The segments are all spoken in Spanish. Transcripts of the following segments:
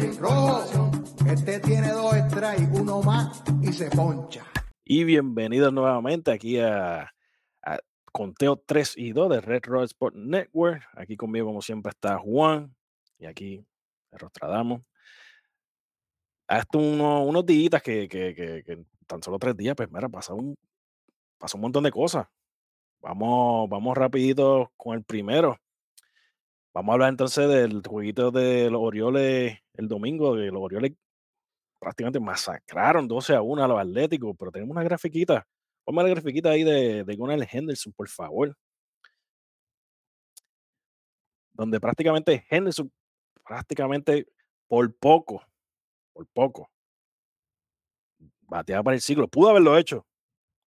Este tiene dos strikes, uno más y se poncha. Y bienvenidos nuevamente aquí a, Conteo 3 y 2 de Red Road Sport Network. Aquí conmigo, como siempre, está Juan y aquí Rostradamos. Hasta unos, unos días que tan solo tres días, pues mira, pasó un, pasó un montón de cosas. Vamos, vamos rapidito con el primero. Vamos a hablar entonces del jueguito de los Orioles el domingo, de los Orioles prácticamente masacraron 12 a 1 a los Atléticos, pero tenemos una grafiquita. Ponme la grafiquita ahí de, de Gunnar Henderson, por favor. Donde prácticamente Henderson, prácticamente por poco, por poco, bateaba para el siglo. Pudo haberlo hecho,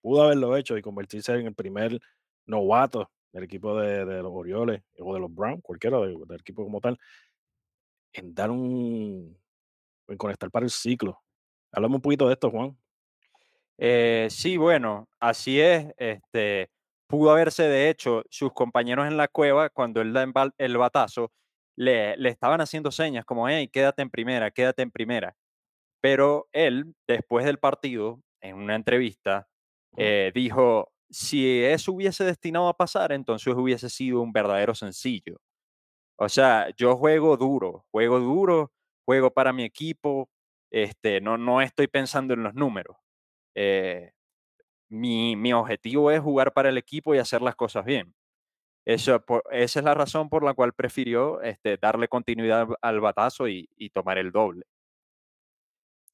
pudo haberlo hecho y convertirse en el primer novato del equipo de, de los Orioles o de los Browns, cualquiera de- del equipo como tal, en dar un, en conectar para el ciclo. Hablamos un poquito de esto, Juan. Eh, sí, bueno, así es. Este, pudo haberse, de hecho, sus compañeros en la cueva, cuando él da el batazo, le, le estaban haciendo señas como, hey, quédate en primera, quédate en primera. Pero él, después del partido, en una entrevista, eh, dijo, si eso hubiese destinado a pasar, entonces hubiese sido un verdadero sencillo. O sea, yo juego duro, juego duro, juego para mi equipo, este, no, no estoy pensando en los números. Eh, mi, mi objetivo es jugar para el equipo y hacer las cosas bien. Eso, por- esa es la razón por la cual prefirió este, darle continuidad al, batazo y, y tomar el doble.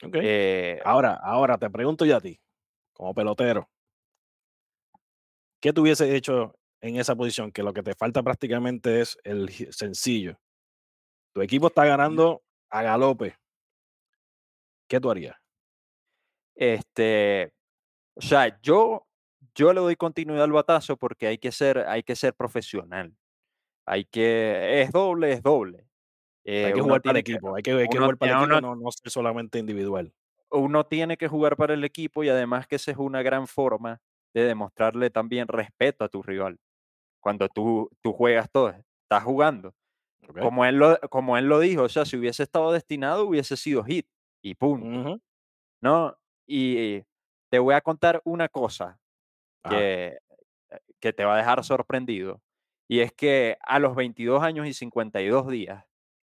Ok. Eh, Ahora, ahora te pregunto yo a ti, como pelotero, ¿qué tú hubieses hecho en esa posición? Que lo que te falta prácticamente es el sencillo. Tu equipo está ganando a galope. ¿Qué tú harías? este, o sea, yo, yo le doy continuidad al batazo porque hay que ser, hay que ser profesional. Hay que, es doble, es doble. Hay Eh, que jugar para el que, equipo, hay que, hay que uno, jugar para el equipo, uno- no, no ser solamente individual. uno tiene que jugar para el equipo y además que esa es una gran forma de demostrarle también respeto a tu rival. Cuando tú, tú juegas todo, estás jugando. Como él, lo, como él lo dijo, o sea, si hubiese estado destinado, hubiese sido hit y punto. ¿no? Y te voy a contar una cosa que, eh, que te va a dejar sorprendido. Y es que a los 22 años y 52 días,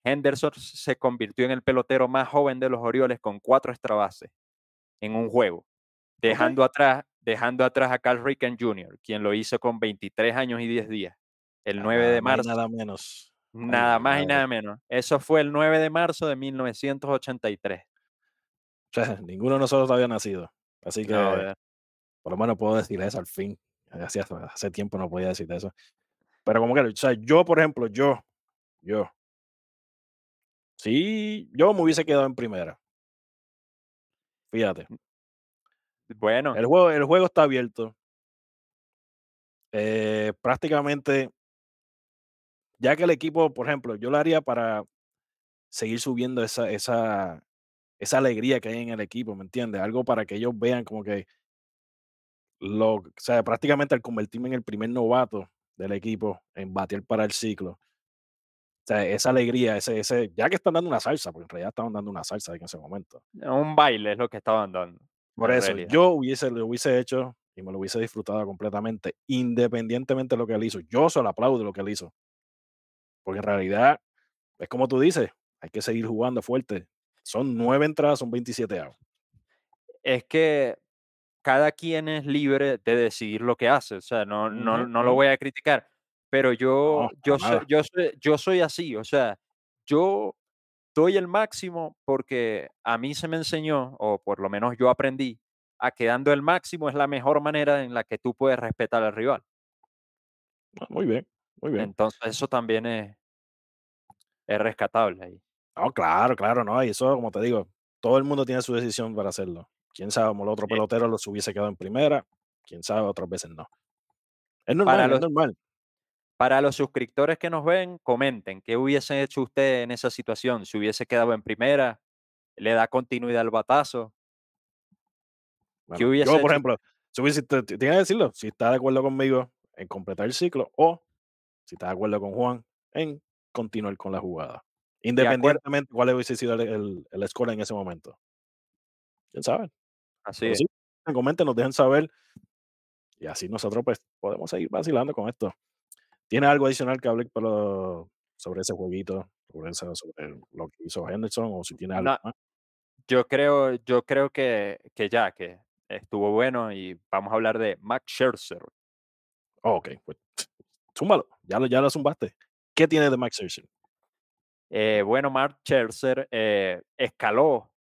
Henderson se convirtió en el pelotero más joven de los Orioles con cuatro extra bases en un juego, dejando, atrás, dejando atrás a Cal Ripken Jr., quien lo hizo con 23 años y 10 días, el 9 Nada de marzo. nada menos. Nada más y nada menos. Eso fue el 9 de marzo de 1983. O sea, ninguno de nosotros había nacido. Así que No, por lo menos puedo decir eso al fin. Hace, hace tiempo no podía decir eso. Pero como que, o sea, yo, por ejemplo, yo, yo, sí, yo me hubiese quedado en primera. Fíjate. Bueno, El juego, el juego está abierto. Eh, prácticamente, ya que el equipo, por ejemplo, yo lo haría para seguir subiendo esa, esa, esa alegría que hay en el equipo, ¿me entiendes? Algo para que ellos vean como que lo, o sea, prácticamente al convertirme en el primer novato del equipo en batear para el ciclo. O sea, esa alegría, ese, ese, ya que están dando una salsa, porque en realidad estaban dando una salsa en ese momento. un baile es lo que estaban dando. Por eso, realidad. yo hubiese, lo hubiese hecho y me lo hubiese disfrutado completamente, independientemente de lo que él hizo. Yo se lo aplaudo lo que él hizo. Porque en realidad, es como tú dices, hay que seguir jugando fuerte. Son nueve entradas, son 27 outs. es que cada quien es libre de decidir lo que hace, o sea, no, no, no lo voy a criticar, pero yo, No, yo, soy, yo, soy, yo soy así, o sea, yo doy el máximo porque a mí se me enseñó, o por lo menos yo aprendí, a que dando el máximo es la mejor manera en la que tú puedes respetar al rival. Ah, Muy bien, muy bien. Entonces eso también es, es rescatable ahí. No, claro, claro, no. Y eso, como te digo, todo el mundo tiene su decisión para hacerlo. Quién sabe, como el otro pelotero los hubiese quedado en primera, quién sabe, otras veces no. Es normal, es normal. Para los suscriptores que nos ven, comenten qué hubiese hecho usted en esa situación, si hubiese quedado en primera, le da continuidad al batazo, ¿qué Bueno, hubiese yo, por hecho? ejemplo, si hubiese, tienes que decirlo, si está de acuerdo conmigo en completar el ciclo o si está de acuerdo con Juan en continuar con la jugada. Independientemente cuál hubiese sido el, el, el score en ese momento. ¿Quién sabe? Así es. sí, comenten, nos dejen saber. Y así nosotros pues podemos seguir vacilando con esto. ¿Tiene algo adicional que hable sobre ese jueguito? Sobre, sobre lo que hizo Henderson o si tiene algo No, más. yo creo, yo creo que, que ya, que estuvo bueno y vamos a hablar de Max Scherzer. Oh, ok, pues zúmbalo, ya lo, ya lo zumbaste. ¿Qué tiene de Max Scherzer? Eh, bueno, Max Scherzer eh, escaló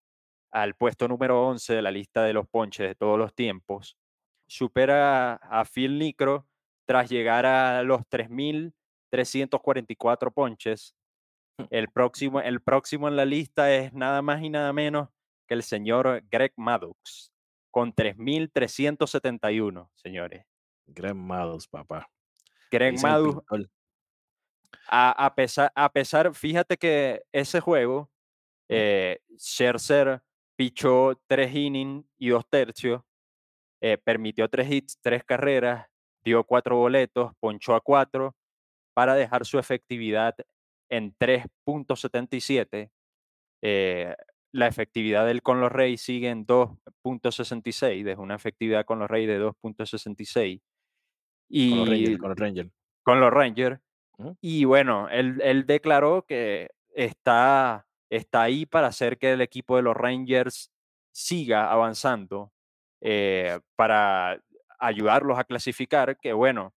al puesto número 11 de la lista de los ponches de todos los tiempos. Supera a Phil Nicro tras llegar a los 3.344 ponches. El próximo, el próximo en la lista es nada más y nada menos que el señor Greg Maddox, con 3.371, señores. Greg Maddox, papá. Greg Maddox, a, a, pesar, a pesar, fíjate que ese juego, eh, Scherzer pichó tres innings y dos tercios, eh, permitió tres hits, tres carreras, dio cuatro boletos, ponchó a cuatro para dejar su efectividad en 3.77. Eh, la efectividad del con los Reyes sigue en 2.66, desde una efectividad con los Reyes de 2.66. Y con los Rangers. Con los Rangers. Con los Rangers. Uh -huh. Y bueno, él, él, declaró que está, está ahí para hacer que el equipo de los Rangers siga avanzando, eh, para ayudarlos a clasificar, que bueno,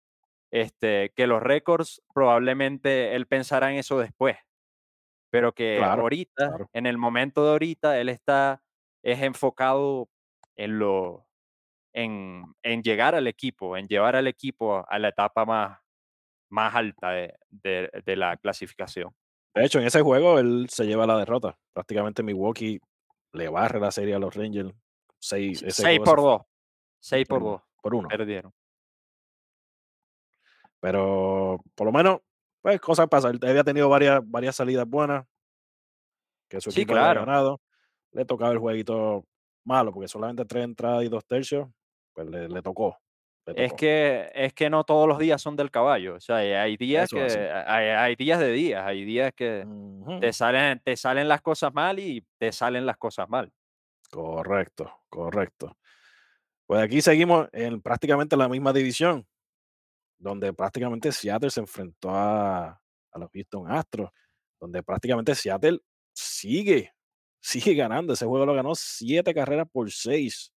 este, que los récords probablemente él pensará en eso después, pero que Claro, ahorita, claro. en el momento de ahorita, él está es enfocado en lo en, en llegar al equipo, en llevar al equipo a la etapa más, más alta de, de- de la clasificación. De hecho, en ese juego él se lleva la derrota. Prácticamente Milwaukee le barre la serie a los Rangers. Seis, ese 6 juego por se fue 2. 6 por por, 2. Por uno. Perdieron. Pero por lo menos, pues cosas pasan. Él había tenido varias, varias salidas buenas. Que su Sí, equipo había claro. ganado. Le tocaba el jueguito malo, porque solamente tres entradas y dos tercios. Pues le, le tocó. Es que, es que no todos los días son del caballo. O sea, hay- días Eso que hay, hay días de días, hay días que te salen, te salen las cosas mal y te salen las cosas mal. Correcto, correcto. Pues aquí seguimos en prácticamente la misma división, donde prácticamente Seattle se enfrentó a, los Houston Astros, donde prácticamente Seattle sigue, sigue ganando. Ese juego lo ganó siete carreras por seis,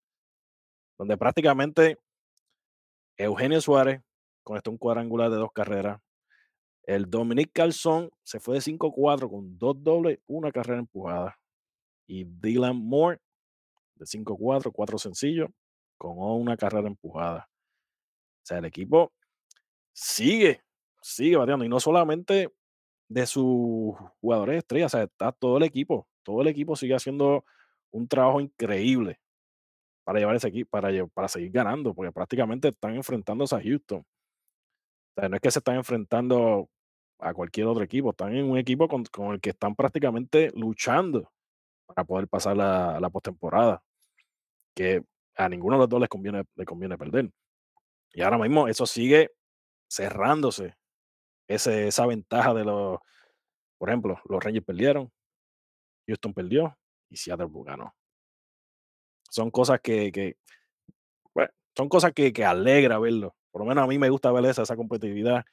donde prácticamente Eugenio Suárez conectó un cuadrangular de dos carreras. El Dominic Calzón se fue de 5-4 con dos dobles, una carrera empujada. Y Dylan Moore de 5-4, cuatro sencillos, con una carrera empujada. O sea, el equipo sigue, sigue bateando. Y no solamente de sus jugadores estrellas, o sea, está todo el equipo. Todo el equipo sigue haciendo un trabajo increíble para llevar ese equipo, para, para seguir ganando, porque prácticamente están enfrentándose a Houston. O sea, no es que se están enfrentando a cualquier otro equipo, están en un equipo con, con el que están prácticamente luchando para poder pasar la, la postemporada, que a ninguno de los dos les conviene, les conviene perder. Y ahora mismo eso sigue cerrándose, esa ventaja de los, por ejemplo, los Rangers perdieron, Houston perdió y Seattle ganó. Son cosas que, bueno, son cosas que, que alegra verlo. Por lo menos a mí me gusta ver esa, esa competitividad.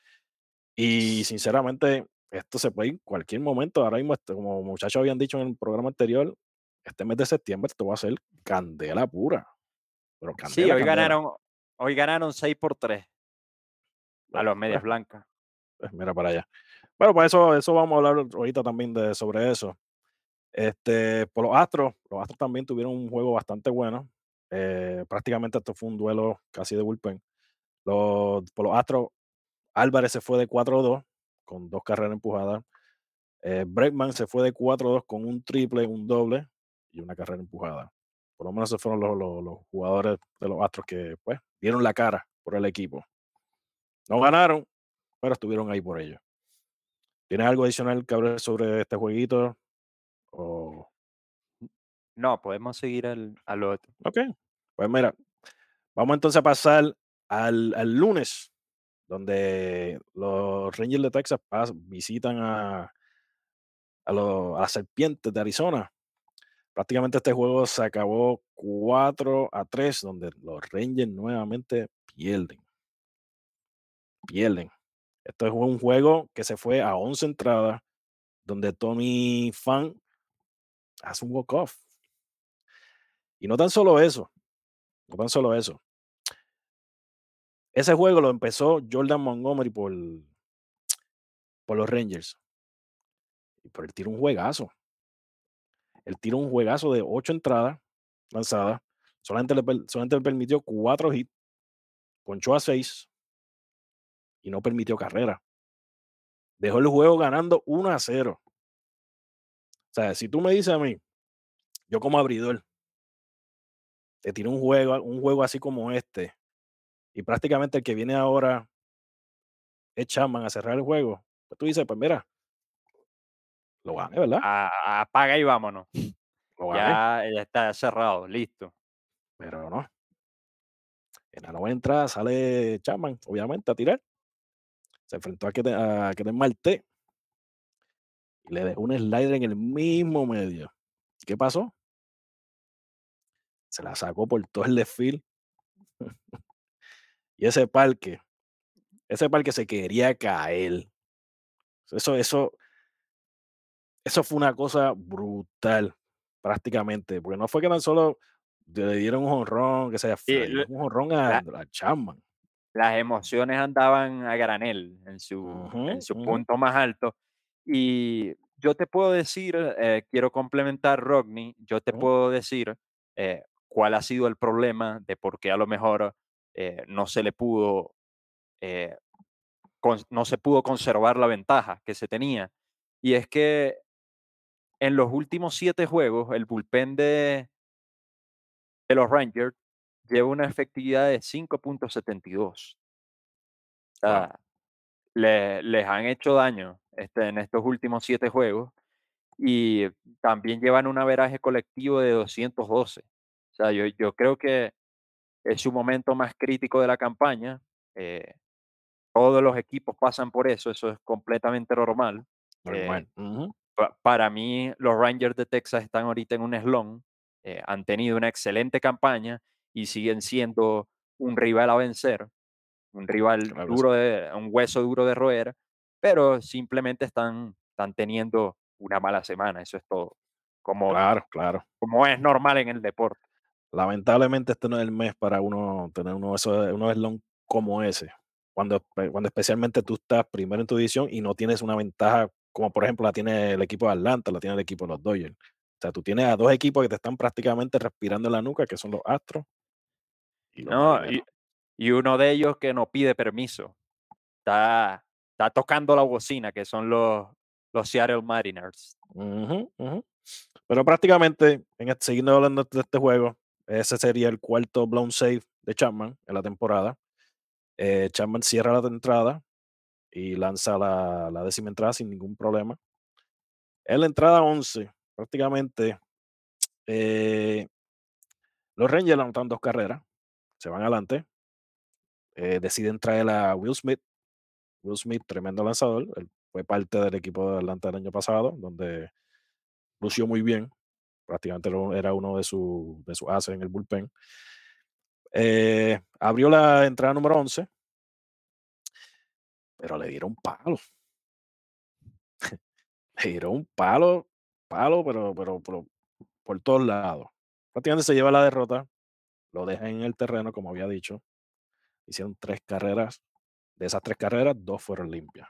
Y sinceramente, esto se puede ir en cualquier momento. Ahora mismo, este, como muchachos habían dicho en el programa anterior, este mes de septiembre esto va a ser candela pura. Pero Sí, hoy candela. ganaron, hoy ganaron 6 por 3 a los medias pues, blancas. pues mira para allá. Bueno, pues eso, eso vamos a hablar ahorita también de, sobre eso. Este, por los Astros, los Astros también tuvieron un juego bastante bueno. Eh, prácticamente esto fue un duelo casi de bullpen. Los, por los Astros, Álvarez se fue de 4-2 con dos carreras empujadas. Eh, Bregman se fue de 4-2 con un triple, un doble y una carrera empujada. Por lo menos esos fueron los, los- los jugadores de los Astros que pues dieron la cara por el equipo. No ganaron, pero estuvieron ahí por ello. ¿Tienes algo adicional que hablar sobre este jueguito? O, No, podemos seguir al, al otro. ok, pues mira, vamos entonces a pasar al, al lunes, donde los Rangers de Texas pas- visitan a, a, los, a las serpientes de Arizona. Prácticamente este juego se acabó 4 a 3, donde los Rangers nuevamente pierden. Pierden. Esto es un juego que se fue a 11 entradas, donde Tony Fan hace un walk-off. Y no tan solo eso, no tan solo eso. Ese juego lo empezó Jordan Montgomery por, por los Rangers. Pero él tiró un juegazo. Él tiró un juegazo de ocho entradas lanzadas. Solamente le, solamente le permitió cuatro hits. Ponchó a seis. Y no permitió carrera. Dejó el juego ganando 1 a 0. O sea, si tú me dices a mí, yo como abridor, te tiro un juego, un juego así como este, y prácticamente el que viene ahora es Chapman a cerrar el juego, pues tú dices, pues mira, lo gané, ¿verdad? apaga y vámonos. Ya, está cerrado, listo. Pero no. En la nueva entrada sale Chapman, obviamente, a tirar. Se enfrentó a que a Marte y le dejó un slider en el mismo medio. ¿Qué pasó? Se la sacó por todo el desfile. y ese parque, ese parque se quería caer. Eso, eso, eso fue una cosa brutal, prácticamente, porque no fue que tan solo le dieron un honrón, que sea un honrón a, a Chapman las emociones andaban a granel en su, en su punto más alto. Y yo te puedo decir, eh, quiero complementar Rodney, yo te puedo decir eh, cuál ha sido el problema de por qué a lo mejor eh, no se le pudo, no se pudo conservar la ventaja que se tenía. Y es que en los últimos siete juegos, el bullpen de, de los Rangers lleva una efectividad de 5.72. les han hecho daño este, en estos últimos siete juegos y también llevan un averaje colectivo de 212. O sea, yo, yo creo que es su momento más crítico de la campaña. Eh, todos los equipos pasan por eso, eso es completamente normal. Eh, para mí, los Rangers de Texas están ahorita en un slump. Eh, han tenido una excelente campaña y siguen siendo un rival a vencer, un rival duro, de, un hueso duro de roer, pero simplemente están, están teniendo una mala semana, eso es todo. Como, claro, claro. Como es normal en el deporte. Lamentablemente este no es el mes para uno tener uno, uno como ese. Cuando, cuando especialmente tú estás primero en tu división y no tienes una ventaja como por ejemplo la tiene el equipo de Atlanta, la tiene el equipo de los Dodgers. O sea, tú tienes a dos equipos que te están prácticamente respirando en la nuca, que son los Astros no, y, uno de ellos que no pide permiso. Está, está tocando la bocina, que son los, los Seattle Mariners. Pero prácticamente, en este, siguiendo hablando de este juego, ese sería el cuarto blown save de Chapman en la temporada. Eh, Chapman cierra la entrada y lanza la, décima entrada sin ningún problema. En la entrada 11, prácticamente, eh, los Rangers anotan dos carreras se van adelante. Eh, deciden traer a Will Smith. Will Smith, tremendo lanzador. Él fue parte del equipo de Atlanta el año pasado, donde lució muy bien. Prácticamente era uno de sus de su ases en el bullpen. Eh, abrió la entrada número 11, pero le dieron palo. le dieron palo, palo, pero, pero, pero por todos lados. Prácticamente se lleva la derrota lo dejan en el terreno, como había dicho. Hicieron tres carreras. De esas tres carreras, dos fueron limpias.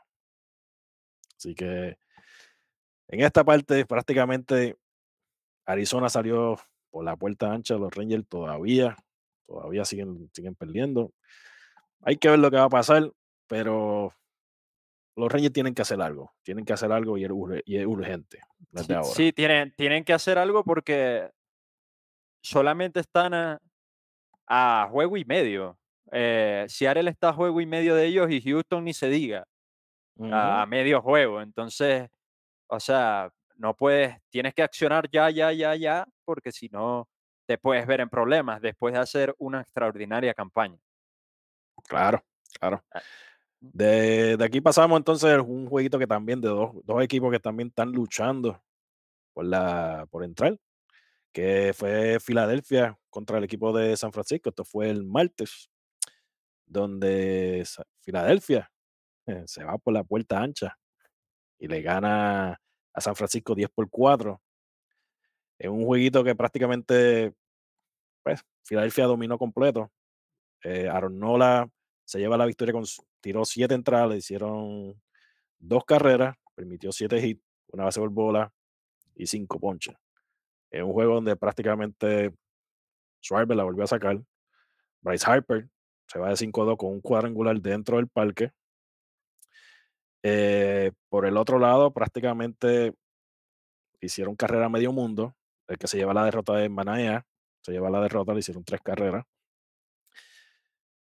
Así que en esta parte prácticamente Arizona salió por la puerta ancha. Los Rangers todavía, todavía siguen, siguen perdiendo. Hay que ver lo que va a pasar, pero los Rangers tienen que hacer algo. Tienen que hacer algo y es, urgente. sí, sí, tienen, tienen que hacer algo porque solamente están a, a juego y medio. Eh, Seattle está a juego y medio de ellos y Houston ni se diga. a, medio juego. Entonces, o sea, no puedes, tienes que accionar ya, ya, ya, ya, porque si no, te puedes ver en problemas después de hacer una extraordinaria campaña. Claro, claro. De, de aquí pasamos entonces a un jueguito que también de dos, dos equipos que también están luchando por, la, por entrar, que fue Filadelfia contra el equipo de San Francisco. Esto fue el martes, donde Filadelfia eh, se va por la puerta ancha y le gana a San Francisco 10 por 4. En un jueguito que prácticamente, pues, Filadelfia dominó completo. Eh, Aaron Nola se lleva la victoria con, tiró siete entradas, le hicieron dos carreras, permitió siete hits, una base por bola y cinco ponches. Es un juego donde prácticamente Schwarber la volvió a sacar. Bryce Harper se va de 5-2 con un cuadrangular dentro del parque. Eh, por el otro lado, prácticamente hicieron carrera a medio mundo. El que se lleva la derrota de Manaea se lleva la derrota, le hicieron tres carreras.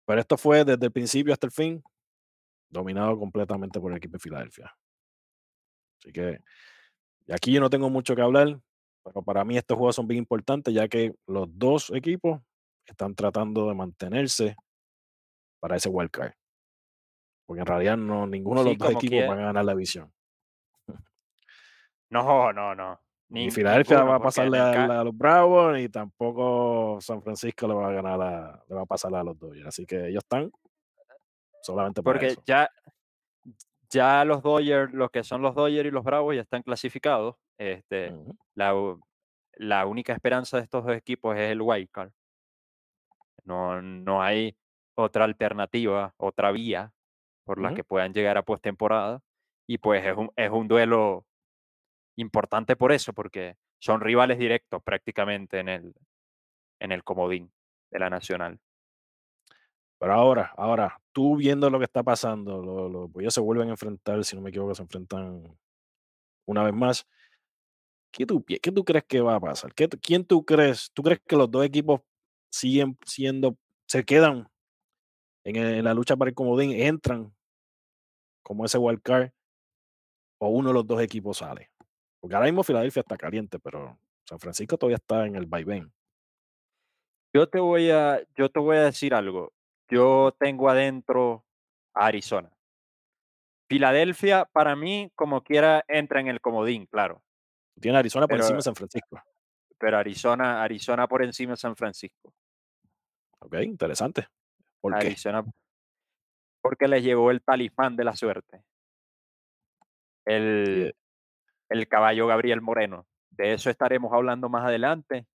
Pero esto fue desde el principio hasta el fin, dominado completamente por el equipo de Filadelfia. Así que y aquí yo no tengo mucho que hablar, pero para mí estos juegos son bien importantes, ya que los dos equipos están tratando de mantenerse para ese wild card. Porque en realidad no, ninguno de los dos equipos van a ganar la visión. No, no, no. Ni Filadelfia va a pasarle a, a los Bravos, ni tampoco San Francisco le va a ganar a, le va a pasar a los Dodgers. Así que ellos están solamente para Porque eso. ya, ya los Dodgers, los que son los Dodgers y los Bravos ya están clasificados. Este, la, la única esperanza de estos dos equipos es el wild card. No, no hay otra alternativa, otra vía por la que puedan llegar a postemporada. Y pues es un, es un duelo importante por eso, porque son rivales directos prácticamente en el, en el comodín de la Nacional. Pero ahora, ahora, tú viendo lo que está pasando, lo- pues ellos se vuelven a enfrentar, si no me equivoco, se enfrentan una vez más. ¿Qué tú, qué tú crees que va a pasar? ¿Qué, ¿Quién tú crees? ¿Tú crees que los dos equipos siguen siendo, se quedan en, el- en la lucha para el comodín, entran como ese wild card, o uno de los dos equipos sale? Porque ahora mismo Filadelfia está caliente, pero San Francisco todavía está en el vaivén. Yo te voy a, yo te voy a decir algo. Yo tengo adentro a Arizona. Filadelfia, para mí, como quiera, entra en el comodín, claro. Tiene Arizona por encima de San Francisco. pero Arizona, Arizona por encima de San Francisco. Ok, interesante. ¿Por qué? Arizona, porque les llegó el talismán de la suerte. Y, eh, El, el caballo Gabriel Moreno. De eso estaremos hablando más adelante.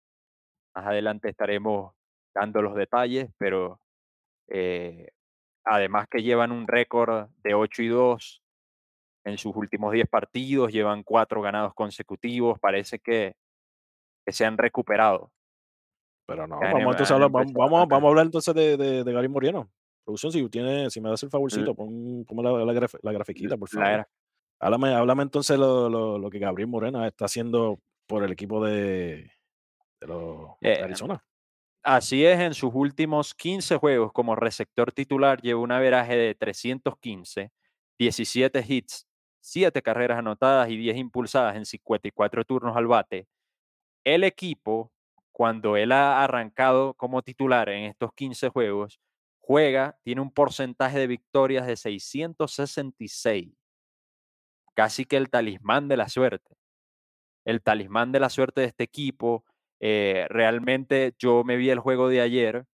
Más adelante estaremos dando los detalles, pero eh, además que llevan un récord de 8 y 2 en sus últimos 10 partidos, llevan cuatro ganados consecutivos, parece que, que se han recuperado. Pero no, vamos entonces a hablar, vamos, vamos, vamos a hablar entonces de, de, de Gabriel Moreno. Producción, si tiene, si me das el favorcito, pon, ponme la, la, graf- la grafiquita, por La favor. era- Háblame, háblame entonces lo, lo, lo que Gabriel Moreno está haciendo por el equipo de, de, los, eh, Arizona. Así es, en sus últimos 15 juegos como receptor titular lleva un averaje de 315, 17 hits, 7 carreras anotadas y 10 impulsadas en 54 turnos al bate. El equipo, cuando él ha arrancado como titular en estos 15 juegos, juega, tiene un porcentaje de victorias de 666, casi que el talismán de la suerte. El talismán de la suerte de este equipo. eh, realmente yo me vi el juego de ayer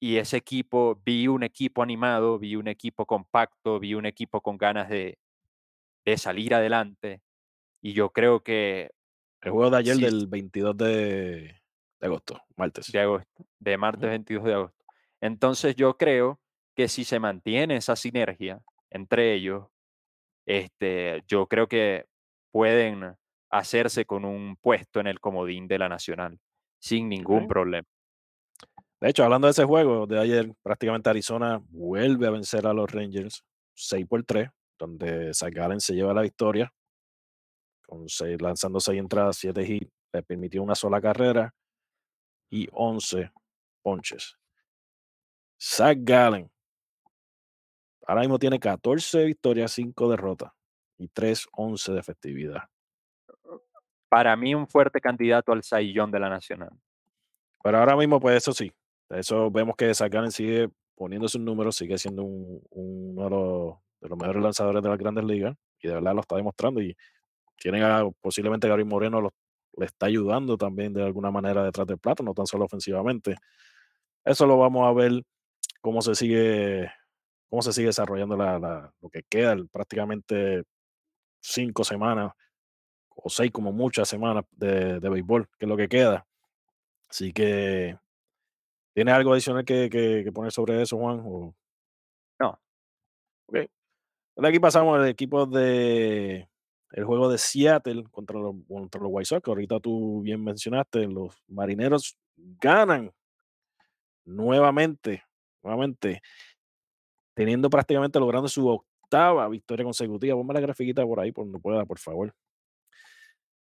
y ese equipo, vi un equipo animado, vi un equipo compacto, vi un equipo con ganas de, de salir adelante. Y yo creo que El juego de ayer sí, del 22 de, de agosto, martes. de agosto, de martes Ujú. 22 de agosto. Entonces yo creo que si se mantiene esa sinergia entre ellos, este, yo creo que pueden hacerse con un puesto en el comodín de la Nacional sin ningún problema. De hecho, hablando de ese juego de ayer, prácticamente Arizona vuelve a vencer a los Rangers 6 por 3, donde Zach Gallen se lleva la victoria, con seis- lanzando 6 entradas, 7 hits, le permitió una sola carrera y 11 ponches. Zach Gallen ahora mismo tiene 14 victorias, 5 derrotas y 3-11 de efectividad. Para mí un fuerte candidato al saillón de la Nacional. Pero ahora mismo, pues eso sí, eso vemos que Gallen sigue poniendo sus números, sigue siendo un- uno de los, de los mejores lanzadores de las grandes ligas y de verdad lo está demostrando. Y tienen a, posiblemente Gary Moreno lo- le está ayudando también de alguna manera detrás del plato, no tan solo ofensivamente. Eso lo vamos a ver cómo se sigue, cómo se sigue desarrollando la, la- lo que queda, prácticamente cinco semanas o seis como muchas semanas de, de béisbol, que es lo que queda. Así que, ¿tienes algo adicional que, que- que poner sobre eso, Juan? O- No, ok. De aquí pasamos al equipo de el juego de Seattle contra los, contra los White Sox. que Ahorita tú bien mencionaste, los marineros ganan nuevamente, nuevamente, teniendo prácticamente logrando su octava victoria consecutiva. Ponme la grafiquita por ahí, por donde pueda, por favor.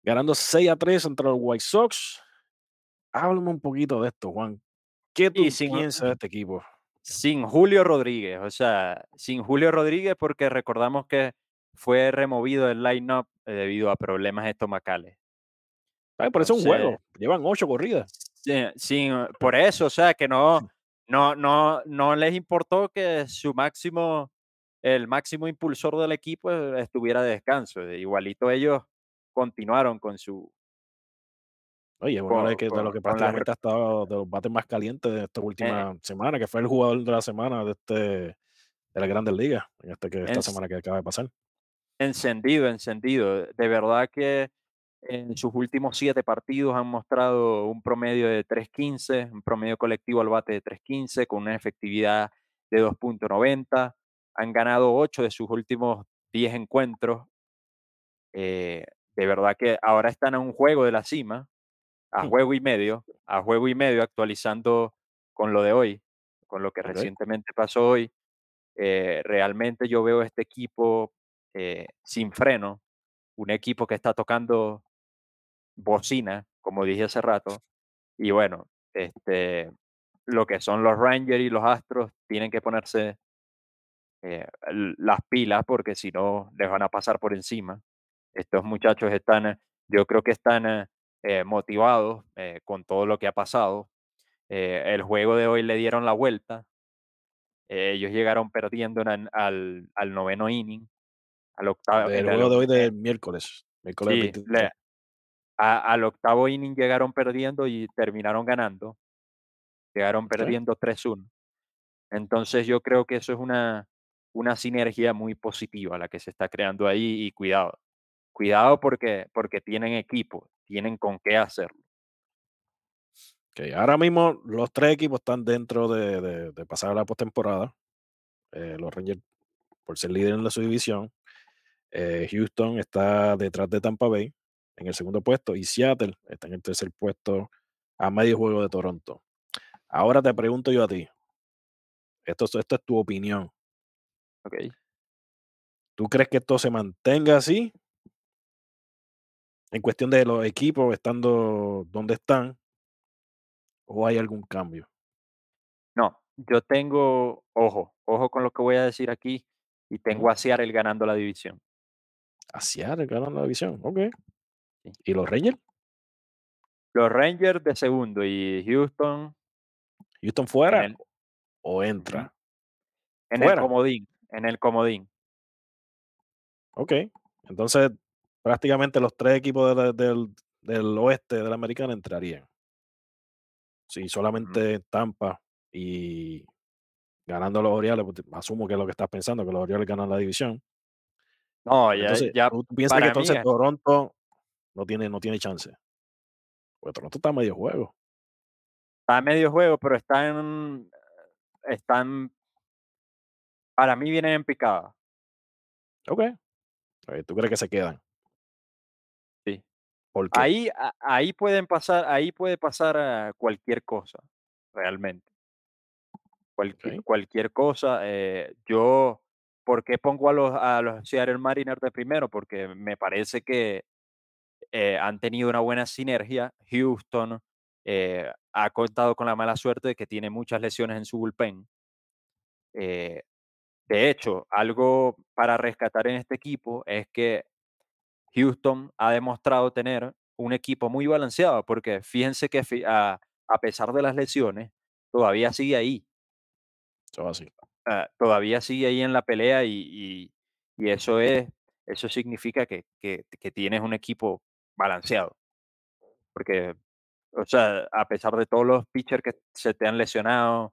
Ganando 6 a 3 contra los White Sox. Háblame un poquito de esto, Juan. ¿Qué tú Y sin- piensas de este equipo? sin Julio Rodríguez, o sea, sin Julio Rodríguez porque recordamos que fue removido del line-up eh, debido a problemas estomacales. Ay, por eso es un juego. Llevan ocho corridas. Sin- por eso, o sea, que no, no, no, no les importó que su máximo, el máximo impulsor del equipo eh, estuviera de descanso. Igualito ellos continuaron con su, Oye, con, de, que, de lo que con la prácticamente ha estado de los bates más calientes de esta Eh, última semana, que fue el jugador de la semana de este de las grandes ligas, en este que esta en- semana que acaba de pasar. encendido, encendido. De verdad que en sus últimos siete partidos han mostrado un promedio de 3.15, un promedio colectivo al bate de 3.15, con una efectividad de 2.90. Han ganado ocho de sus últimos 10 encuentros. Eh, de verdad que ahora están a un juego de la cima, a juego y medio, a juego y medio, actualizando con lo de hoy, con lo que recientemente pasó hoy. Eh, realmente yo veo este equipo eh, sin freno, un equipo que está tocando bocina, como dije hace rato, y bueno, este, lo que son los Rangers y los Astros tienen que ponerse eh, las pilas porque si no les van a pasar por encima. Estos muchachos están, yo creo que están eh, eh, motivados eh, con todo lo que ha pasado. Eh, el juego de hoy le dieron la vuelta. ellos llegaron perdiendo en al, noveno inning, al octavo, el juego de hoy del miércoles, miércoles sí, 23. le- a- al octavo inning llegaron perdiendo y terminaron ganando. Llegaron perdiendo 3-1. Entonces yo creo que eso es una, una sinergia muy positiva la que se está creando ahí y cuidado. Cuidado porque, porque tienen equipo, tienen con qué hacerlo. Ahora mismo los tres equipos están dentro de, de- de pasar a la postemporada. Eh, los Rangers, por ser líderes de su división, eh, Houston está detrás de Tampa Bay en el segundo puesto y Seattle está en el tercer puesto a medio juego de Toronto. Ahora te pregunto yo a ti, esto, es- esto es tu opinión. ¿ok? ¿Tú crees que esto se mantenga así? En cuestión de los equipos estando donde están, o hay algún cambio. No, yo tengo, ojo, ojo con lo que voy a decir aquí, y tengo a Seattle ganando la división. Hacia ganan la división, ok. Sí. ¿Y los Rangers? Los Rangers de segundo y Houston ¿Houston en fuera el, o entra? en el comodín, en el comodín. Ok. Entonces, prácticamente los tres equipos de del, del oeste de la americana entrarían. Si solamente Tampa y ganando los Orioles, pues, asumo que es lo que estás pensando, que los Orioles ganan la división. No, ya, Entonces, ya ¿tú, piensas que mí entonces es- Toronto no tiene, no tiene chance? Porque Toronto está a medio juego. está a medio juego, pero están, están, para mí vienen en picada. Ok. Ok, ¿Tú crees que se quedan? Sí. Ahí, ahí pueden pasar, ahí puede pasar a cualquier cosa, realmente. Cualquier, cualquier cosa. eh, yo, ¿por qué pongo a los, a los Seattle Mariners de primero? Porque me parece que eh, han tenido una buena sinergia. Houston eh, ha contado con la mala suerte de que tiene muchas lesiones en su bullpen. Eh, de hecho, algo para rescatar en este equipo es que Houston ha demostrado tener un equipo muy balanceado, porque fíjense que a, a pesar de las lesiones, todavía sigue ahí. Eso así. ah, todavía sigue ahí en la pelea y, y- y eso es, eso significa que, que, que tienes un equipo balanceado. Porque, o sea, a pesar de todos los pitchers que se te han lesionado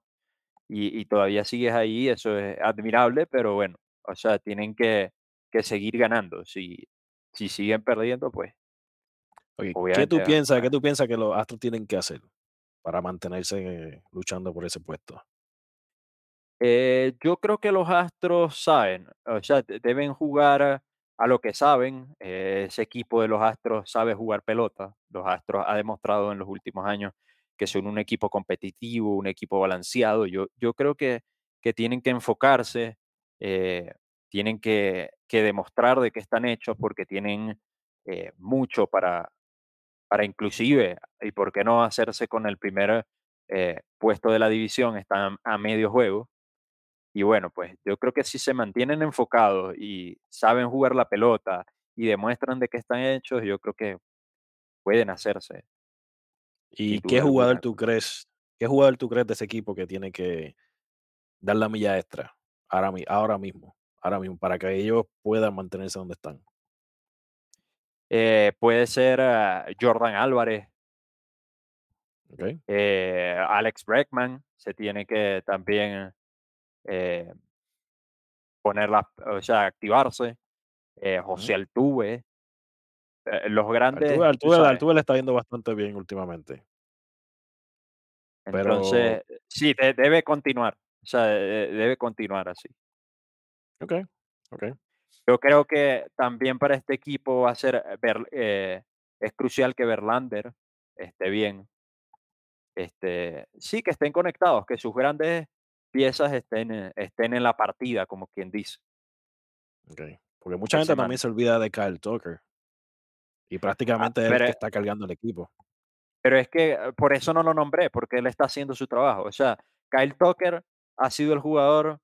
y, y todavía sigues ahí, eso es admirable, pero bueno, o sea, tienen que, que seguir ganando. Si, si siguen perdiendo, pues Ok, ¿Qué tú piensas? ¿Qué tú piensas que los Astros tienen que hacer para mantenerse luchando por ese puesto? Eh, yo creo que los Astros saben, o sea, de- deben jugar a lo que saben. eh, ese equipo de los Astros sabe jugar pelota. Los Astros ha demostrado en los últimos años que son un equipo competitivo, un equipo balanceado. Yo, yo creo que, que tienen que enfocarse, eh, tienen que, que demostrar de qué están hechos porque tienen eh, mucho para, para inclusive, y por qué no hacerse con el primer puesto de la división, están a medio juego y bueno, pues yo creo que si se mantienen enfocados y saben jugar la pelota y demuestran de qué están hechos, yo creo que pueden hacerse, ¿Y qué jugador alguna. tú crees? ¿Qué jugador tú crees de ese equipo que tiene que dar la milla extra ahora, ahora mismo? Ahora mismo, para que ellos puedan mantenerse donde están. Eh, puede ser ah, Jordan Álvarez, eh, Alex Bregman, se tiene que también eh, ponerla, o sea, activarse. eh, José. Altuve, eh, los Altuve, grandes, Altuve- sabes. Altuve le está yendo bastante bien últimamente. Pero, Entonces, sí, de- debe continuar, o sea, de- debe continuar así. ok, ok. Yo creo que también para este equipo va a ser eh, ver, eh, es crucial que Verlander esté bien. Este, sí, que estén conectados, que sus grandes piezas estén, eh, estén en la partida, como quien dice. ok. Porque mucha gente también se olvida de Kyle Tucker. Y ah, prácticamente es el que está cargando el equipo. pero es que eh, por eso no lo nombré, porque él está haciendo su trabajo. O sea, Kyle Tucker ha sido el jugador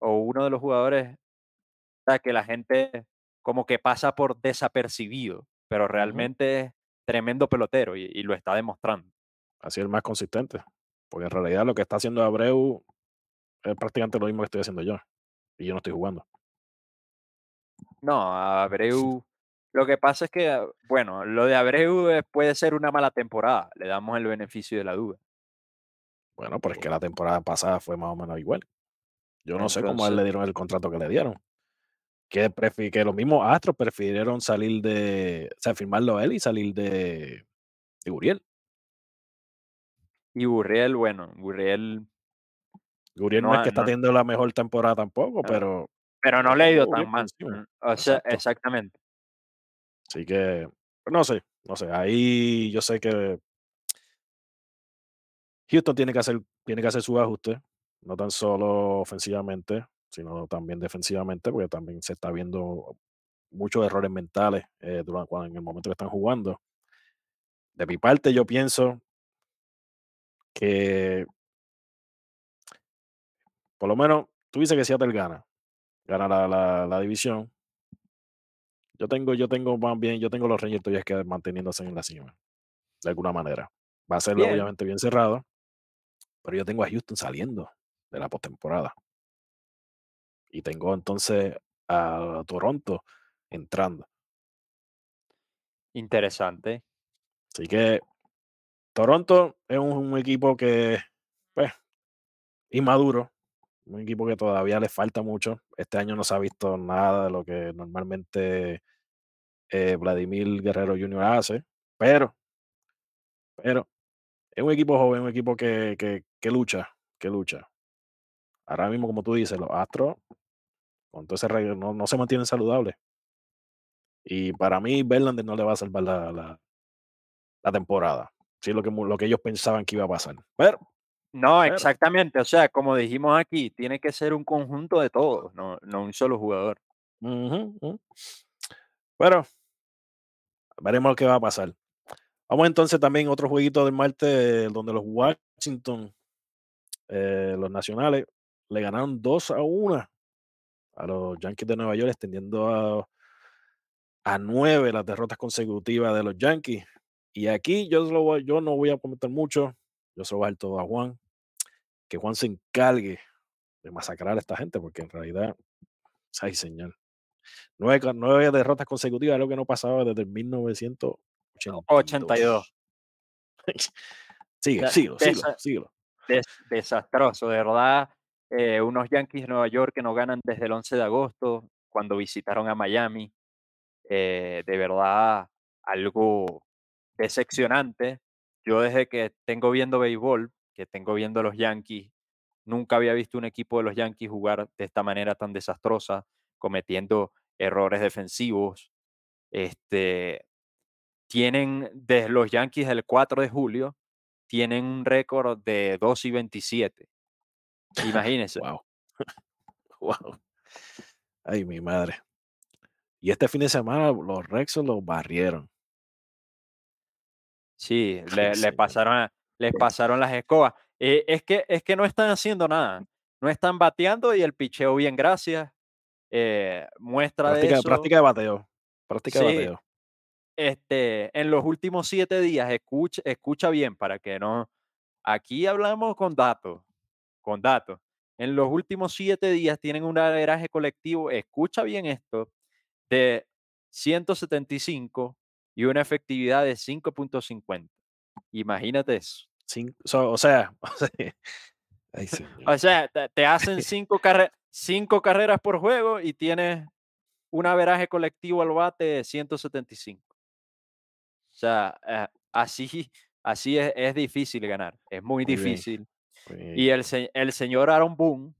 o uno de los jugadores o sea, que la gente como que pasa por desapercibido, pero realmente es tremendo pelotero y, y lo está demostrando. Así el más consistente. Porque en realidad lo que está haciendo Abreu es prácticamente lo mismo que estoy haciendo yo. Y yo no estoy jugando. No, Abreu, lo que pasa es que, bueno, lo de Abreu puede ser una mala temporada, le damos el beneficio de la duda. Bueno, pero es que la temporada pasada fue más o menos igual. Yo no sé cómo a él le dieron el contrato que le dieron. Que, que los mismos Astros prefirieron salir de, o sea, firmarlo a él y salir de, de Guriel. y Gurriel, bueno, Gurriel Guriel no, no es que está teniendo la mejor temporada tampoco, pero pero no le ha ido Guriel tan mal. O sea, Exacto. exactamente. Así que, pues, no sé, no sé. Ahí yo sé que Houston tiene que hacer, tiene que hacer sus ajustes, no tan solo ofensivamente, sino también defensivamente, porque también se está viendo muchos errores mentales eh, durante, cuando- en el momento que están jugando. De mi parte, yo pienso que por lo menos tú dices que Seattle gana, gana la, la- la división. Yo tengo, yo tengo más bien, yo tengo los Rangers todavía que manteniéndose en la cima, de alguna manera. Va a ser Bien, obviamente bien cerrado, pero yo tengo a Houston saliendo de la postemporada. Y tengo entonces a Toronto entrando. interesante. Así que Toronto es un, un equipo que, pues, inmaduro, un equipo que todavía le falta mucho. Este año no se ha visto nada de lo que normalmente eh, Vladimir Guerrero Jr. hace, pero, pero es un equipo joven, un equipo que, que, lucha, que lucha. Ahora mismo, como tú dices, los Astros, con todo ese reggae, no, no se mantienen saludables. Y para mí, Verlander no le va a salvar la, la, temporada. Sí, lo que, lo que ellos pensaban que iba a pasar. Pero, No, exactamente. O sea, como dijimos aquí, tiene que ser un conjunto de todos, no, no un solo jugador. ujú, ujú. pero veremos qué va a pasar. Vamos entonces también a otro jueguito del martes donde los Washington, eh, los nacionales, le ganaron 2 a 1 a los Yankees de Nueva York, extendiendo a, a 9 las derrotas consecutivas de los Yankees. Y aquí yo, lo voy- yo no voy a comentar mucho, yo se lo voy a dar todo a Juan, que Juan se encargue de masacrar a esta gente, porque en realidad, ay señor, nueve, nueve derrotas consecutivas es lo que no pasaba desde el 1982. 82. sigue, síguelo. Des- desastroso, de verdad. eh, unos Yankees de Nueva York que no ganan desde el 11 de agosto, cuando visitaron a Miami. eh, de verdad, algo decepcionante. Yo desde que tengo viendo béisbol, que tengo viendo a los Yankees, nunca había visto un equipo de los Yankees jugar de esta manera tan desastrosa, cometiendo errores defensivos. Este, tienen, desde los Yankees del 4 de julio, tienen un récord de 2 y 27. Imagínense. Wow. wow. Ay, mi madre. Y este fin de semana los Rexos los barrieron. Sí, le, pasaron, les pasaron las escobas. Eh, es, que, es que no están haciendo nada. No están bateando y el picheo bien, gracias. Eh, muestra de Práctica, eso. práctica de bateo. Práctica de bateo. este, en los últimos siete días, escucha, escucha bien para que no. Aquí hablamos con datos, con datos. En los últimos siete días tienen un averaje colectivo, escucha bien esto, de 175 y una efectividad de 5.50. Imagínate eso. Cin- so- o sea, o sea, ay, señor. O sea, te, te hacen cinco, carre- cinco carreras por juego y tienes un averaje colectivo al bate de 175. O sea, eh, así, así es, es difícil ganar, es muy, Muy bien, difícil. Y el, se- el señor Aaron Boone,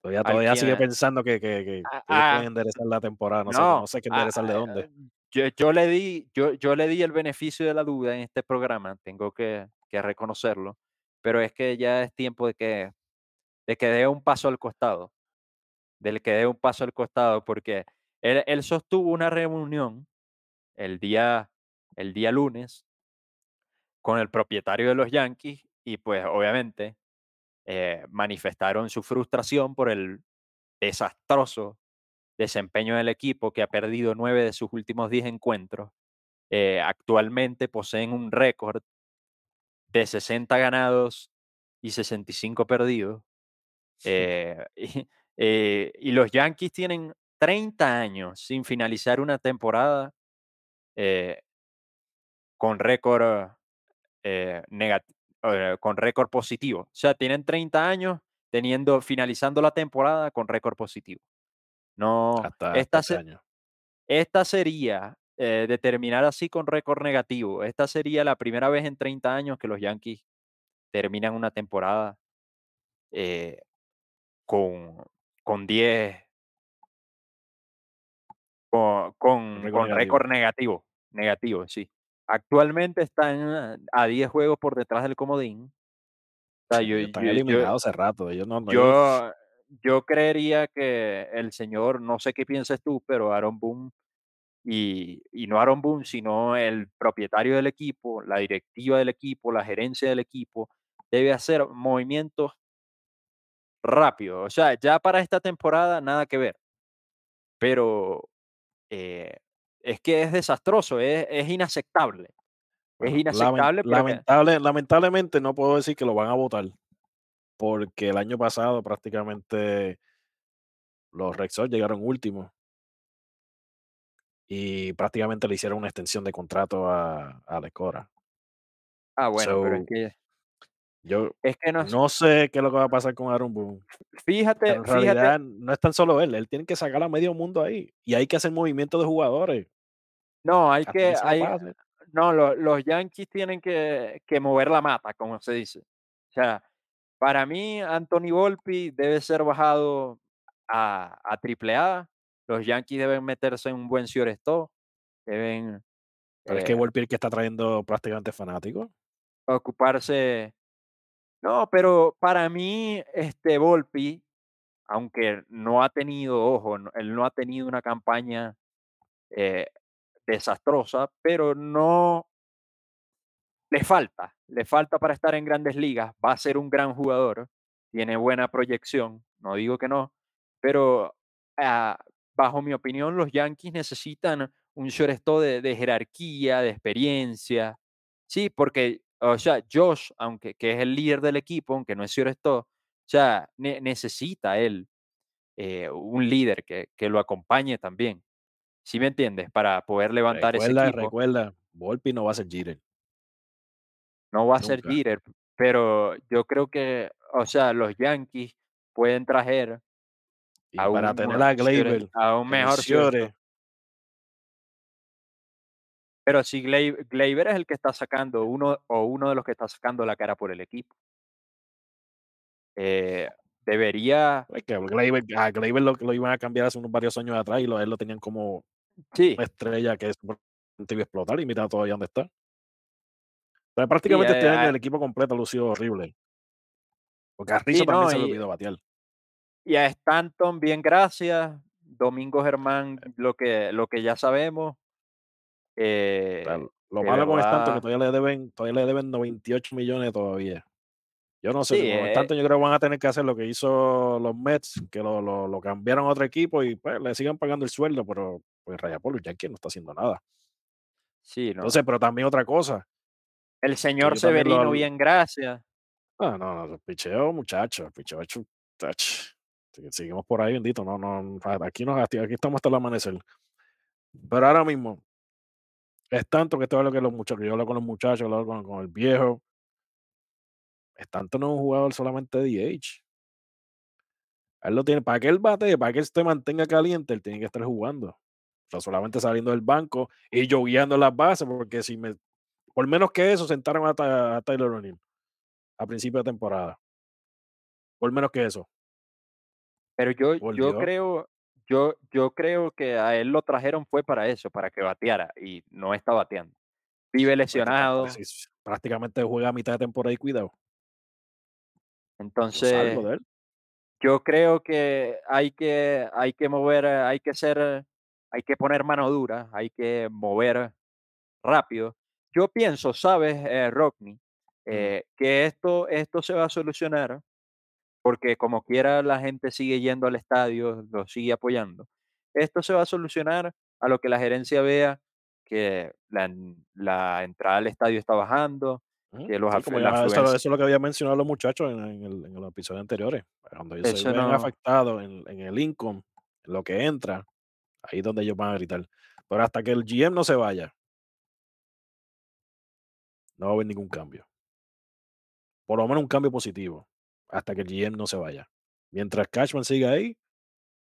Todavía, todavía sigue pensando que, que, pueden enderezar la temporada. No, sé, no, no sé qué enderezar de dónde. Yo, yo le di, yo, yo le di el beneficio de la duda en este programa, tengo que, reconocerlo, pero es que ya es tiempo de que, de que dé un paso al costado, del que dé un paso al costado, porque él, él sostuvo una reunión el día, el día lunes con el propietario de los Yankees y pues obviamente eh, manifestaron su frustración por el desastroso desempeño del equipo que ha perdido nueve de sus últimos diez encuentros. Eh, actualmente poseen un récord de 60 ganados y 65 perdidos. Eh, y, eh, y los Yankees tienen 30 años sin finalizar una temporada eh, con récord con récord positivo. O sea, tienen 30 años teniendo, finalizando la temporada con récord positivo. No, hasta, hasta esta, este se- esta sería eh, de terminar así con récord negativo. Esta sería la primera vez en 30 años que los Yankees terminan una temporada eh, con, con 10, con, con, récord con negativo. récord negativo. Negativo, sí. Actualmente están a- a 10 juegos por detrás del comodín. O sea, yo, están yo- yo- eliminados hace rato. Ellos no, no, yo, yo creería que el señor, no sé qué piensas tú, pero Aaron Boone, y, y no Aaron Boone, sino el propietario del equipo, la directiva del equipo, la gerencia del equipo, debe hacer movimientos rápidos. O sea, ya para esta temporada nada que ver. Pero eh, es que es desastroso, es, es inaceptable. bueno, es inaceptable, lamentable, lamentablemente no puedo decir que lo van a votar. Porque el año pasado prácticamente los Red Sox llegaron últimos. Y prácticamente le hicieron una extensión de contrato a, a Alex Cora. Ah, bueno, pero es que, Yo es que no, sé qué es lo que va a pasar con Aaron Boone. fíjate, en fíjate, realidad no es tan solo él, él tiene que sacar a medio mundo ahí. Y hay que hacer movimientos de jugadores. no, hay que, hay, no, lo- los Yankees tienen que, que mover la mata, como se dice. O sea, para mí, Anthony Volpi debe ser bajado a, a AAA. Los Yankees deben meterse en un buen shortstop. Deben Pero es que eh, Volpi el que está trayendo prácticamente fanáticos. ocuparse. No, pero para mí, este Volpi, aunque no ha tenido, ojo, no- él no ha tenido una campaña eh, desastrosa, pero no le falta, le falta para estar en grandes ligas. Va a ser un gran jugador, tiene buena proyección, no digo que no, pero ah, bajo mi opinión, los Yankees necesitan un shortstop de, de jerarquía, de experiencia. Sí, porque, o sea, Josh, aunque que es el líder del equipo, aunque no es shortstop, sea, ne- necesita él eh, un líder que, que lo acompañe también. ¿Sí me entiendes? Para poder levantar ese Recuerda, equipo. recuerda, Volpi no va a ser Jeter. No va a ser Nunca. Jeter, pero yo creo que, o sea, los Yankees pueden traer Y a para un, tener a Gleyber, a un mejor. Pero si Gley- Gleyber es el que está sacando uno o uno de los que está sacando la cara por el equipo. Eh, debería, es que Gleyber, a Gleyber lo, lo iban a cambiar hace unos varios años atrás y lo, él lo tenían como sí, una estrella que supuestamente iba a explotar y mira todavía dónde está. Pero prácticamente este eh, año el equipo completo lució horrible. Porque sí, también no, se le olvidó batear. y a Stanton, bien gracias. Domingo Germán, lo que, lo que ya sabemos. Eh, lo malo con Stanton que verdad, todavía le deben, todavía le deben 98 millones todavía. Yo no sé, sí, con eh, Stanton yo creo que van a tener que hacer lo que hizo los Mets, que lo, lo, lo cambiaron a otro equipo y pues le sigan pagando el sueldo, pero pues Raya Polo Yankee no está haciendo nada. sí, no. Entonces, pero también otra cosa, El señor yo también lo, Severino, bien gracias. Ah, no, no, picheo, muchacho, picheo hecho. tach. Seguimos por ahí, bendito. No, no, aquí, nos, aquí estamos hasta el amanecer. Pero ahora mismo, es tanto que esto es lo que los muchachos, yo hablo con los muchachos, hablo con, con el viejo. Es tanto no es un jugador solamente de DH. Él lo tiene, para que él bate, para que él se mantenga caliente, él tiene que estar jugando. No solamente saliendo del banco y yo guiando las bases, porque si me, por menos que eso, sentaron a, a Tyler O'Neill a principio de temporada. Por menos que eso. Pero yo, yo creo, yo, yo creo que a él lo trajeron fue para eso, para que bateara, y no está bateando. Vive lesionado, prácti- si- prácticamente juega a mitad de temporada y cuidado. Yo entonces de él. yo creo que hay que, hay que mover, hay que ser, hay que poner mano dura, hay que mover rápido. Yo pienso, sabes, eh, Rockney, eh, que esto, esto se va a solucionar porque como quiera la gente sigue yendo al estadio, lo sigue apoyando. Esto se va a solucionar a lo que la gerencia vea que la, la entrada al estadio está bajando, que los Sí, como ya eso, es lo que habían mencionado los muchachos en, en el- en los episodios anteriores. Cuando ellos se ven no, afectados en, en el income, en lo que entra, ahí es donde ellos van a gritar. Pero hasta que el GM no se vaya, no va a haber ningún cambio. Por lo menos un cambio positivo. Hasta que el GM no se vaya. Mientras Cashman siga ahí,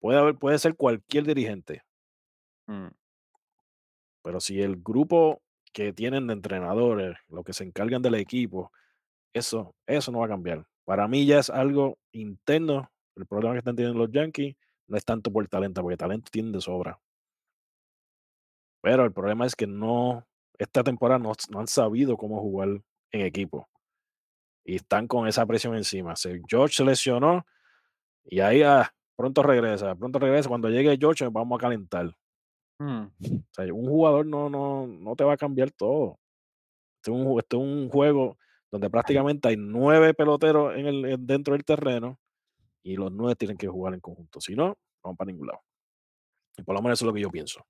puede, haber, puede ser cualquier dirigente. mm, Pero si el grupo que tienen de entrenadores, los que se encargan del equipo, eso, eso no va a cambiar. Para mí ya es algo interno. El problema que están teniendo los Yankees no es tanto por talento, porque talento tienen de sobra. Pero el problema es que no, esta temporada no, no han sabido cómo jugar en equipo. Y están con esa presión encima. Se, George se lesionó y ahí ah, pronto regresa. Pronto regresa. Cuando llegue George, nos vamos a calentar. mm, O sea, un jugador no, no, no te va a cambiar todo. Este es un, este es un juego donde prácticamente hay nueve peloteros en el, en- dentro del terreno y los nueve tienen que jugar en conjunto. Si no, no van para ningún lado. Y por lo menos eso es lo que yo pienso.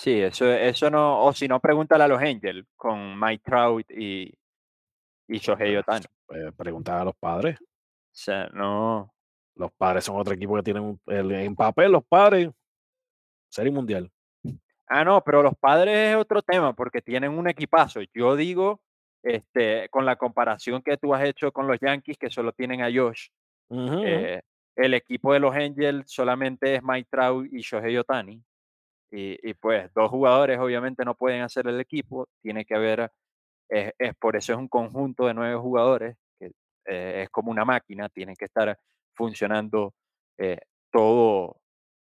Sí, eso, eso no, o si no, pregúntale a los Angels con Mike Trout y, y Shohei Ohtani. eh, preguntar a los padres. O sea, no, Los padres son otro equipo que tienen el- en papel, los padres, serie mundial. Ah, no, pero los padres es otro tema porque tienen un equipazo. Yo digo, este, con la comparación que tú has hecho con los Yankees, que solo tienen a Josh, eh, el equipo de los Angels solamente es Mike Trout y Shohei Ohtani. Y, y pues dos jugadores obviamente no pueden hacer el equipo, tiene que haber, es, es por eso es un conjunto de nueve jugadores, que eh, es como una máquina, tiene que estar funcionando eh, todo,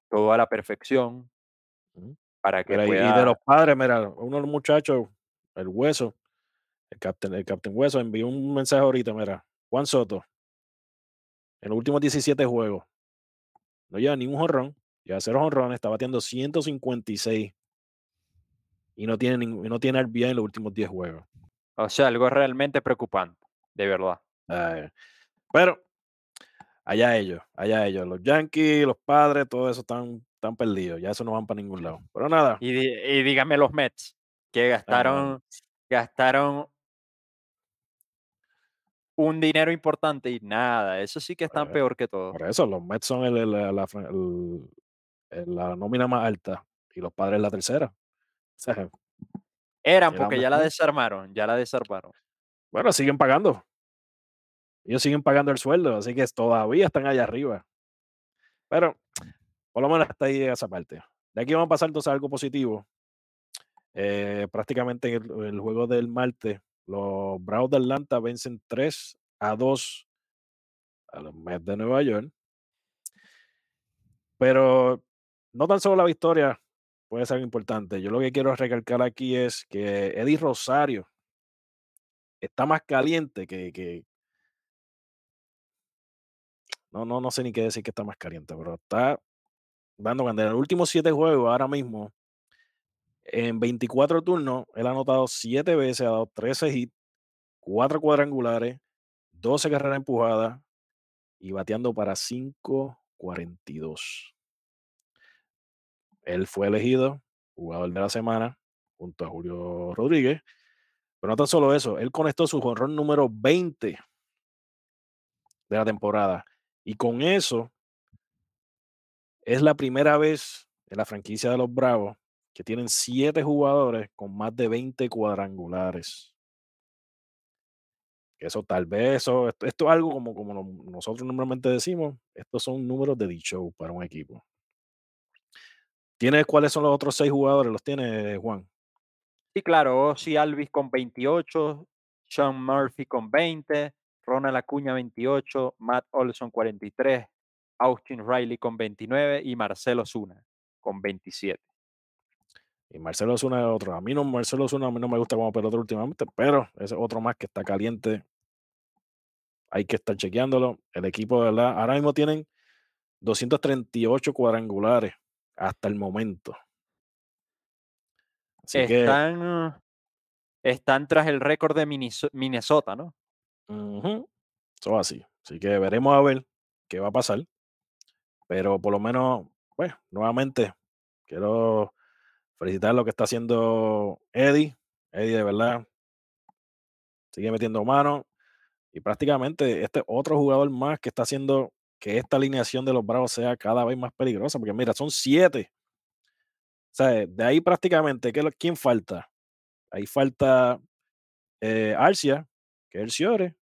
todo a la perfección para que Mira, y, y de pueda... los padres, mira, uno de los muchachos, el hueso, el captain, el captain hueso, envió un mensaje ahorita, mira, Juan Soto, en los últimos 17 juegos, no lleva ni un jonrón, lleva cero jonrones, está batiendo 156 y no tiene, y no tiene RBI en los últimos 10 juegos. O sea, algo realmente preocupante, de verdad. Ay, pero allá ellos, allá ellos, los Yankees, los padres, todo eso están, están perdidos, ya eso no van para ningún lado. Pero nada, Y, y dígame los Mets, que ah, gastaron, gastaron un dinero importante y nada. Eso sí que están Eh, peor que todo. Por eso, los Mets son el- el- la, el- la nómina más alta y los padres la tercera. O sea, Eran era porque ya la desarmaron, ya la desarmaron. bueno, siguen pagando. Ellos siguen pagando el sueldo, así que todavía están allá arriba. Pero por lo menos hasta ahí esa parte. De aquí vamos a pasar entonces a algo positivo. Eh, prácticamente en el, el juego del martes, los Bravos de Atlanta vencen 3 a 2 a los Mets de Nueva York. Pero no tan solo la victoria puede ser importante. Yo lo que quiero recalcar aquí es que Eddie Rosario está más caliente que, que- no, no, no sé ni qué decir que está más caliente, pero está dando candela. En los últimos siete juegos, ahora mismo, en 24 turnos, él ha anotado siete veces, ha dado 13 hits, cuatro cuadrangulares, 12 carreras empujadas y bateando para 5.42. Él fue elegido jugador de la semana junto a Julio Rodríguez. Pero no tan solo eso, él conectó su jonrón número 20 de la temporada. Y con eso es la primera vez en la franquicia de los Bravos que tienen siete jugadores con más de 20 cuadrangulares. Eso tal vez, eso, esto, esto es algo como, como no- nosotros normalmente decimos, estos son números de show para un equipo. ¿Tienes cuáles son los otros seis jugadores? ¿Los tiene Juan? Sí, claro, Ozzy Alvis con 28, Sean Murphy con 20, Ronald Acuña 28, Matt Olson 43, Austin Riley con 29 y Marcelo Zuna con 27. Y Marcelo Osuna es otro. A mí no, Marcelo Osuna a mí no me gusta como pelotero últimamente, pero es otro más que está caliente. Hay que estar chequeándolo. El equipo, de verdad, ahora mismo tienen 238 cuadrangulares hasta el momento. Así Están, uh, están tras el récord de Minneso- Minnesota, ¿no? Ujú, Eso así. Así que veremos a ver qué va a pasar. Pero por lo menos, pues, nuevamente, quiero felicitar lo que está haciendo Eddie. Eddie, de verdad, sigue metiendo mano. Y prácticamente este otro jugador más que está haciendo que esta alineación de los Bravos sea cada vez más peligrosa. Porque mira, son siete. O sea, de ahí prácticamente, ¿qué, es lo- ¿quién falta? Ahí falta eh, Arcia, que es el Ciore,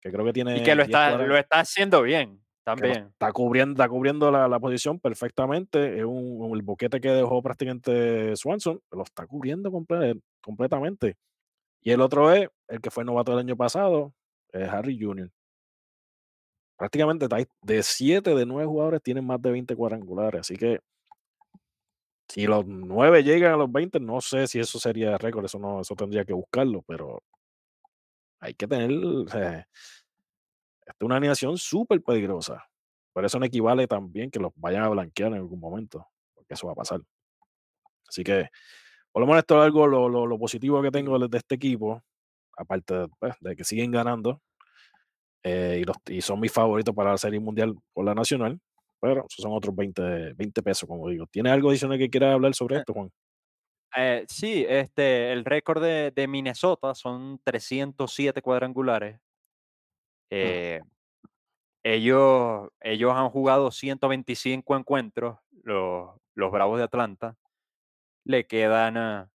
que creo que tiene Y que lo 10 está, lo está haciendo bien también. está cubriendo, está cubriendo la, la posición perfectamente. Es un, un- el boquete que dejó prácticamente Swanson, lo está cubriendo comple- completamente. Y el otro es el que fue novato el año pasado, es Harry Jr. Prácticamente de 7 de 9 jugadores tienen más de 20 cuadrangulares. Así que si los 9 llegan a los 20, no sé si eso sería récord, eso no, eso tendría que buscarlo, pero hay que tener esta es una animación súper peligrosa. Por eso no equivale también que los vayan a blanquear en algún momento, porque eso va a pasar. Así que, por lo menos esto es algo, lo, lo- lo positivo que tengo de, este equipo, aparte pues, de que siguen ganando, eh, y, los, y son mis favoritos para la Serie Mundial por la Nacional, pero esos son otros 20, 20 pesos, como digo. ¿Tienes algo adicional que quieras hablar sobre Eh, esto, Juan? Eh, sí, este, el récord de, de Minnesota son 307 cuadrangulares. Eh, ellos, ellos han jugado 125 encuentros, los, los Bravos de Atlanta. Le quedan ah,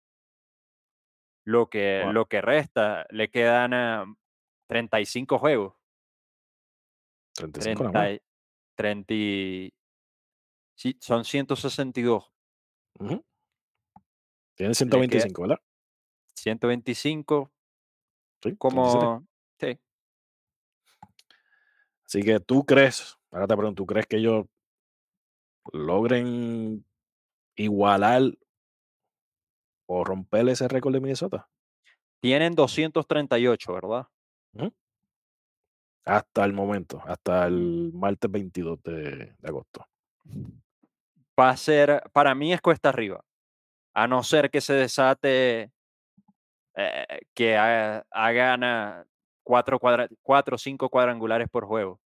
lo que, Wow. lo que resta, le quedan ah, 35 juegos. 35 nada más. 30, 30 y- sí, son 162. Ujú. Tienen Le queda 125, ¿verdad? 125 Sí, 37. como... Sí. Así que tú crees, ahora te pregunto, ¿tú crees que ellos logren igualar o romper ese récord de Minnesota? Tienen 238, ¿verdad? Ujú. Hasta el momento, hasta el martes 22 de, de agosto. Va a ser, para mí es cuesta arriba. A no ser que se desate, eh, que ha- hagan cuatro, cuadra, cuatro o cinco cuadrangulares por juego,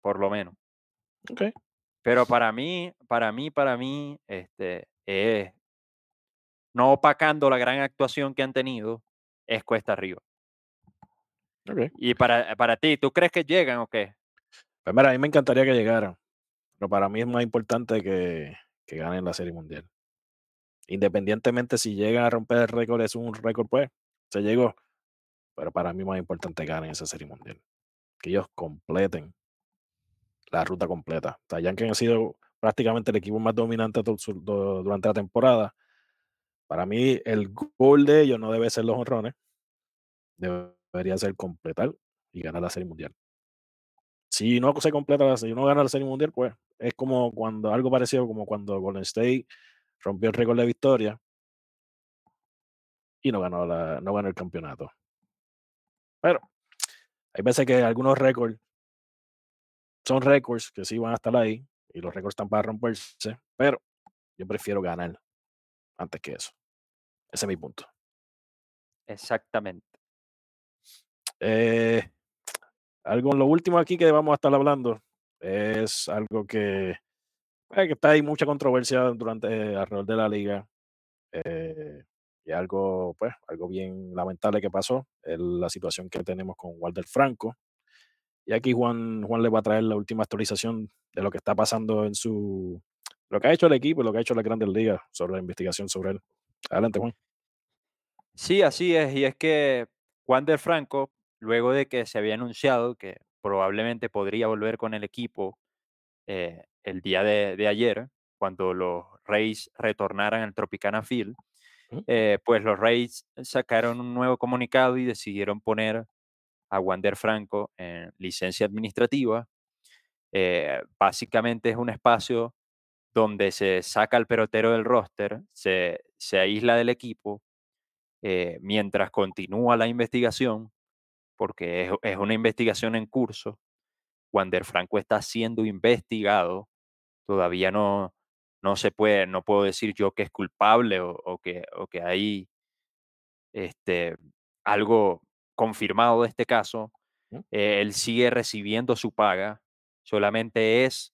por lo menos. Ok. Pero para mí, para mí, para mí, este, es, no opacando la gran actuación que han tenido, es cuesta arriba. Y para, para ti, ¿tú crees que llegan o qué? Pues mira, a mí me encantaría que llegaran, pero para mí es más importante que, que ganen la Serie Mundial. Independientemente si llegan a romper el récord, es un récord, pues, se llegó. Pero para mí más importante que ganen esa Serie Mundial. Que ellos completen la ruta completa. O sea, Yankees han sido prácticamente el equipo más dominante durante la temporada. Para mí, el gol de ellos no debe ser los honrones, debería ser completar y ganar la Serie Mundial. Si no se completa, la- si no gana la Serie Mundial, pues es como cuando algo parecido como cuando Golden State rompió el récord de victoria y no ganó, la, no ganó el campeonato. Pero hay veces que algunos récords son récords que sí van a estar ahí y los récords están para romperse, pero yo prefiero ganar antes que eso. Ese es mi punto. Exactamente. Eh, algo, lo último aquí que vamos a estar hablando es algo que, eh, que está ahí mucha controversia durante eh, alrededor de la liga. y algo, pues, algo bien lamentable que pasó, la situación que tenemos con Walter Franco. Y aquí Juan, Juan le va a traer la última actualización de lo que está pasando en su, lo que ha hecho el equipo lo que ha hecho las grandes ligas sobre la investigación sobre él. Adelante, Juan. Sí, así es. Y es que Wander Franco, luego de que se había anunciado que probablemente podría volver con el equipo eh, el día de, de ayer, cuando los Rays retornaran al Tropicana Field, eh, pues los Rays sacaron un nuevo comunicado y decidieron poner a Wander Franco en licencia administrativa. Eh, básicamente es un espacio donde se saca al pelotero del roster, se, se aísla del equipo eh, mientras continúa la investigación, porque es, es una investigación en curso. Wander Franco está siendo investigado. Todavía no, no se puede, no puedo decir yo que es culpable o, o que, o que hay este, algo confirmado de este caso. Eh, él sigue recibiendo su paga, solamente es,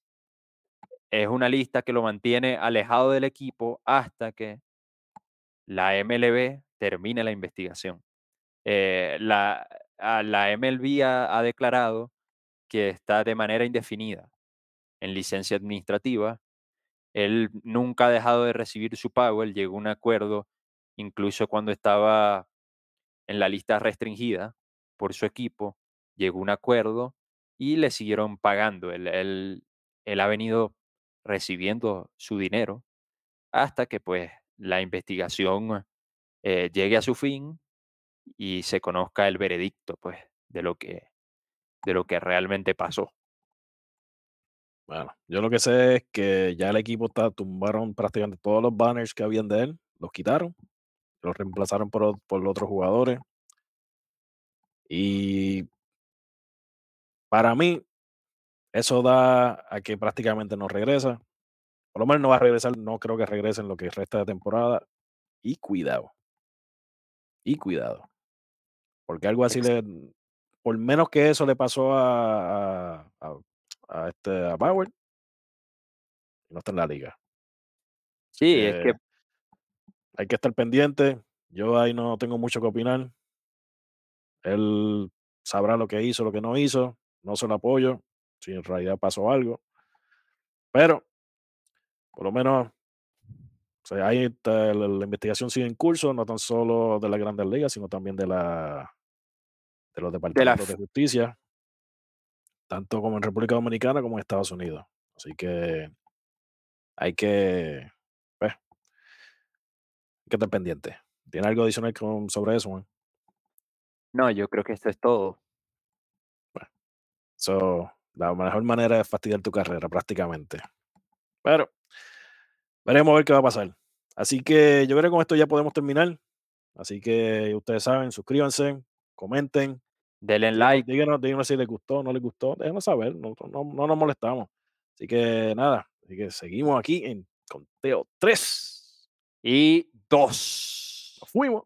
es una lista que lo mantiene alejado del equipo hasta que la MLB termine la investigación. Eh, la, la MLB ha, declarado que está de manera indefinida en licencia administrativa. Él nunca ha dejado de recibir su pago, él llegó a un acuerdo incluso cuando estaba en la lista restringida por su equipo, llegó a un acuerdo y le siguieron pagando. Él, él- él ha venido recibiendo su dinero hasta que pues la investigación eh, llegue a su fin y se conozca el veredicto pues de lo que de lo que realmente pasó. Bueno, yo lo que sé es que ya el equipo está, tumbaron prácticamente todos los banners que habían de él, los quitaron, los reemplazaron por, por otros jugadores. Y para mí, eso da a que prácticamente no regresa. Por lo menos no va a regresar, no creo que regrese en lo que resta de temporada. Y cuidado, y cuidado. Porque algo así le, por menos que eso le pasó a, a, a- a este, a Bauer, no está en la liga. Sí, es que Que hay que estar pendiente. Yo ahí no tengo mucho que opinar. Él sabrá lo que hizo, lo que no hizo. No se lo apoyo si en realidad pasó algo. Pero, por lo menos, o sea, ahí está, la, la investigación sigue en curso, no tan solo de las grandes ligas, sino también de, la, de los de la departamentos de justicia, tanto como en República Dominicana como en Estados Unidos. Así que hay que, pues, hay que estar pendiente. ¿Tiene algo adicional con- sobre eso, Juan? no, yo creo que esto es todo. So, la mejor manera de fastidiar tu carrera, prácticamente. Pero veremos a ver qué va a pasar. Así que yo creo que con esto ya podemos terminar. Así que ustedes saben, suscríbanse, comenten, Denle like díganos, díganos si les gustó no les gustó, déjenos saber, no, no, no nos molestamos. Así que nada, así que seguimos aquí en Conteo 3. y dos. Nos fuimos.